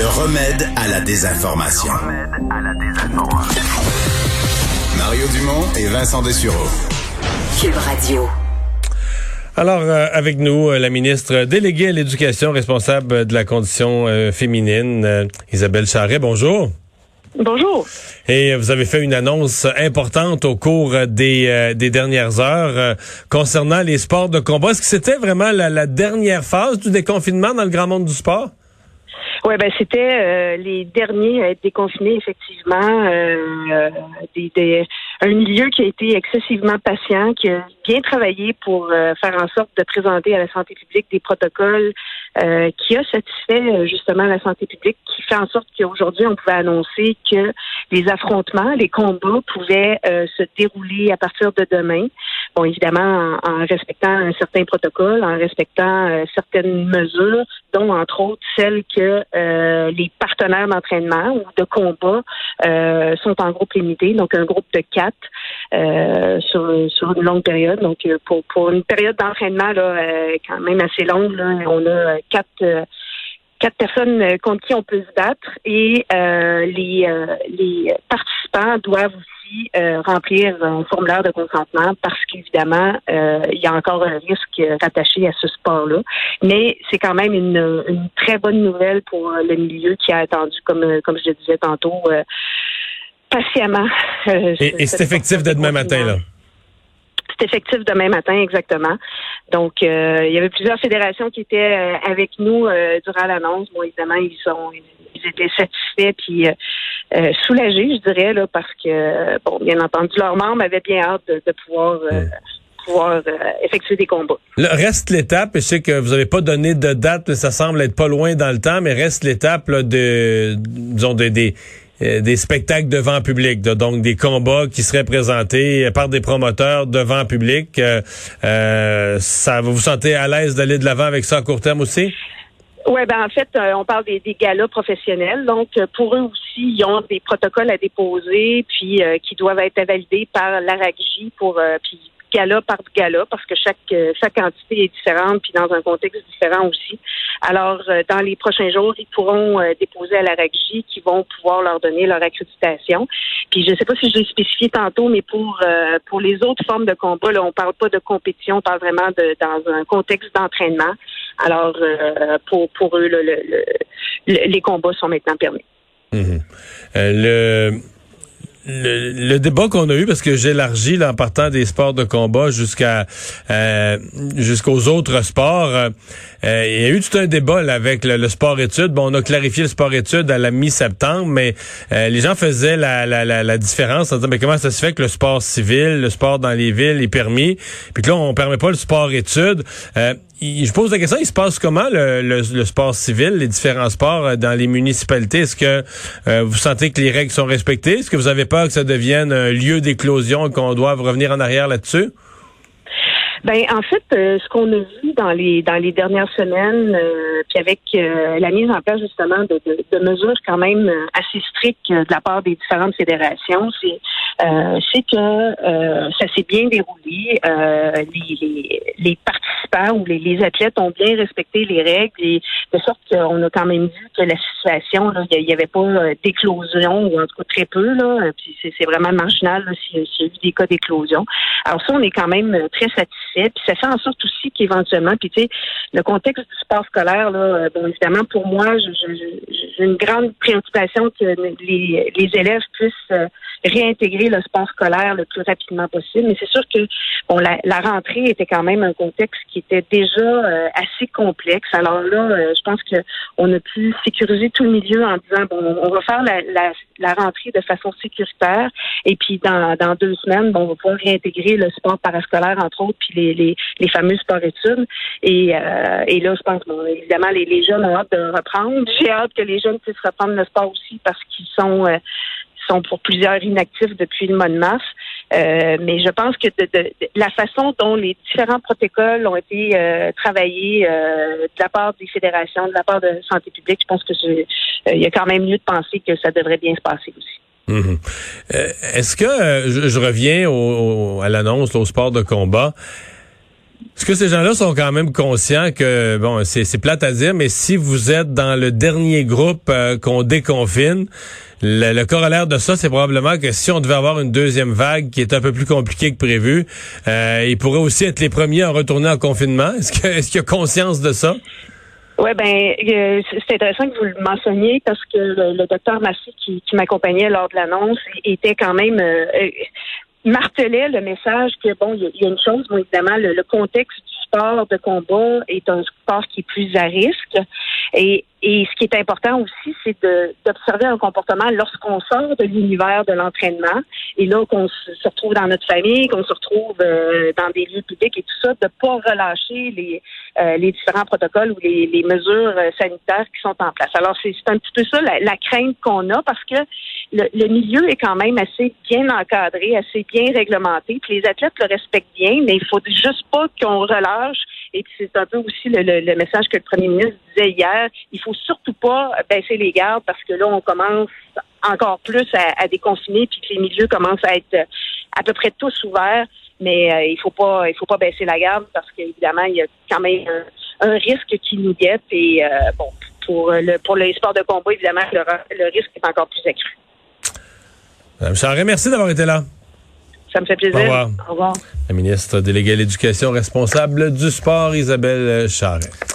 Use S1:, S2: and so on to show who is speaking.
S1: Le remède à la désinformation. Mario Dumont et Vincent Dessureau.
S2: Cube Radio.
S3: Alors, euh, avec nous, euh, la ministre déléguée à l'éducation responsable de la condition euh, féminine, euh, Isabelle Charret. Bonjour.
S4: Bonjour.
S3: Et vous avez fait une annonce importante au cours des, euh, des dernières heures euh, concernant les sports de combat. Est-ce que c'était vraiment la, la dernière phase du déconfinement dans le grand monde du sport?
S4: Ouais, ben c'était euh, les derniers à être déconfinés effectivement. Euh, des, des- un milieu qui a été excessivement patient, qui a bien travaillé pour euh, faire en sorte de présenter à la santé publique des protocoles euh, qui a satisfait euh, justement la santé publique, qui fait en sorte qu'aujourd'hui on pouvait annoncer que les affrontements, les combats pouvaient euh, se dérouler à partir de demain. Bon, évidemment en, respectant un certain protocole, en respectant euh, certaines mesures, dont entre autres celles que les partenaires d'entraînement ou de combat sont en groupe limité, donc un groupe de quatre euh, sur, une longue période. Donc euh, pour, une période d'entraînement là, euh, quand même assez longue, on a quatre quatre personnes contre qui on peut se battre et les, les participants doivent aussi remplir un formulaire de consentement parce qu'évidemment, il y a encore un risque rattaché à ce sport-là. Mais c'est quand même une, très bonne nouvelle pour le milieu qui a attendu, comme, comme je le disais tantôt, patiemment. euh,
S3: Et, et c'est effectif de
S4: de
S3: demain matin, là?
S4: C'est effectif demain matin, exactement. Donc, euh, il y avait plusieurs fédérations qui étaient euh, avec nous euh, durant l'annonce. Bon, évidemment, ils sont ils étaient satisfaits puis euh, euh, soulagés, je dirais, là, parce que, bon, bien entendu, leurs membres avaient bien hâte de, de pouvoir, euh, pouvoir euh, effectuer des combats.
S3: Là, reste l'étape, je sais que vous n'avez pas donné de date, mais ça semble être pas loin dans le temps, mais reste l'étape là, de, disons, de- des, des spectacles devant public, donc des combats qui seraient présentés par des promoteurs devant public. Euh, euh, ça vous vous sentez à l'aise d'aller de l'avant avec ça à court terme aussi?
S4: Oui, ben en fait, euh, on parle des, galas professionnels. Donc, euh, pour eux aussi, ils ont des protocoles à déposer, puis euh, qui doivent être validés par l'ARAGJ pour euh, gala par gala, parce que chaque euh, chaque entité est différente, puis dans un contexte différent aussi. Alors, euh, dans les prochains jours, ils pourront euh, déposer à l'ARAGJ qui vont pouvoir leur donner leur accréditation. Puis, je ne sais pas si je l'ai spécifié tantôt, mais pour pour les autres formes de combat, là, on parle pas de compétition, on parle vraiment de dans un contexte d'entraînement. Alors, pour, pour eux, le- le- le- le- les combats sont maintenant permis.
S3: Mhm. Le, le, le débat qu'on a eu, parce que j'élargis là, en partant des sports de combat jusqu'à euh, jusqu'aux autres sports, euh, euh, il y a eu tout un débat là, avec le, le sport-études. Bon, on a clarifié le sport-études à la mi-septembre, mais euh, les gens faisaient la, la, la, la différence en disant, mais comment ça se fait que le sport civil, le sport dans les villes est permis, puis que là, on permet pas le sport-études. Je pose la question, il se passe comment le, le, le sport civil, les différents sports euh, dans les municipalités? Est-ce que euh, vous sentez que les règles sont respectées? Est-ce que vous avez peur que ça devienne un lieu d'éclosion et qu'on doive revenir en arrière là-dessus?
S4: Ben en fait, euh, ce qu'on a vu dans les dans les dernières semaines, euh, puis avec euh, la mise en place justement de, de, de mesures quand même euh, assez strictes euh, de la part des différentes fédérations, c'est euh, c'est que ça s'est bien déroulé. Les, les, les participants ou les, les athlètes ont bien respecté les règles et de sorte qu'on a quand même vu que la situation, il n'y avait pas d'éclosion ou en tout cas très peu là. Puis c'est vraiment marginal s'il y a eu des cas d'éclosion. Alors ça, on est quand même très satisfait. Puis ça fait en sorte aussi qu'éventuellement, puis tu sais, le contexte du sport scolaire, là, euh, bon, évidemment, pour moi, j'ai une grande préoccupation que les, les élèves puissent euh, réintégrer le sport scolaire le plus rapidement possible. Mais c'est sûr que bon, la, la rentrée était quand même un contexte qui était déjà euh, assez complexe. Alors là, euh, je pense que on a pu sécuriser tout le milieu en disant bon, on va faire la, la, la rentrée de façon sécuritaire. Et puis dans, dans deux semaines, bon, on va pouvoir réintégrer le sport parascolaire entre autres, puis les, les, les fameux sports études. Et, euh, et là, je pense bon, évidemment les, les jeunes ont hâte de reprendre. J'ai hâte que les jeunes puissent reprendre le sport aussi parce qu'ils sont euh, sont pour plusieurs inactifs depuis le mois de mars. Euh, mais je pense que de, la façon dont les différents protocoles ont été euh, travaillés euh, de la part des fédérations, de la part de santé publique, je pense que il y a quand même lieu de penser que ça devrait bien se passer aussi.
S3: Mhm. Est-ce que, je, reviens au, à l'annonce, au sport de combat, Est-ce que ces gens-là sont quand même conscients que, bon, c'est plate à dire, mais si vous êtes dans le dernier groupe euh, qu'on déconfine, le, corollaire de ça, c'est probablement que si on devait avoir une deuxième vague qui est un peu plus compliquée que prévu, euh, ils pourraient aussi être les premiers à retourner en confinement. Est-ce qu'il est y a conscience de ça?
S4: Oui, ben euh, c'est intéressant que vous le mentionniez parce que le, docteur Massy qui, m'accompagnait lors de l'annonce était quand même euh, euh, martelait le message que bon, il y, a une chose, bon, évidemment, le, contexte du sport de combat est un sport qui est plus à risque. Et, et ce qui est important aussi, c'est d'observer un comportement lorsqu'on sort de l'univers de l'entraînement et là qu'on se retrouve dans notre famille, qu'on se retrouve euh, dans des lieux publics et tout ça, de pas relâcher les, euh, les différents protocoles ou les, les, mesures euh, sanitaires qui sont en place. Alors c'est un petit peu ça la, la crainte qu'on a parce que le, le, milieu est quand même assez bien encadré, assez bien réglementé, puis les athlètes le respectent bien, mais il faut juste pas qu'on relâche et puis c'est un peu aussi le, le, message que le premier ministre disait hier. Il faut surtout pas baisser les gardes parce que là, on commence encore plus à, à déconfiner puis que les milieux commencent à être à peu près tous ouverts. Mais euh, il faut pas il faut pas baisser la garde parce qu'évidemment, il y a quand même un, risque qui nous guette. Et euh, bon, pour le pour les sports de combat, évidemment, le, le risque est encore plus accru.
S3: Madame Charest, merci d'avoir été là.
S4: Ça me fait plaisir. Au revoir.
S3: La ministre déléguée à l'éducation responsable du sport, Isabelle Charret.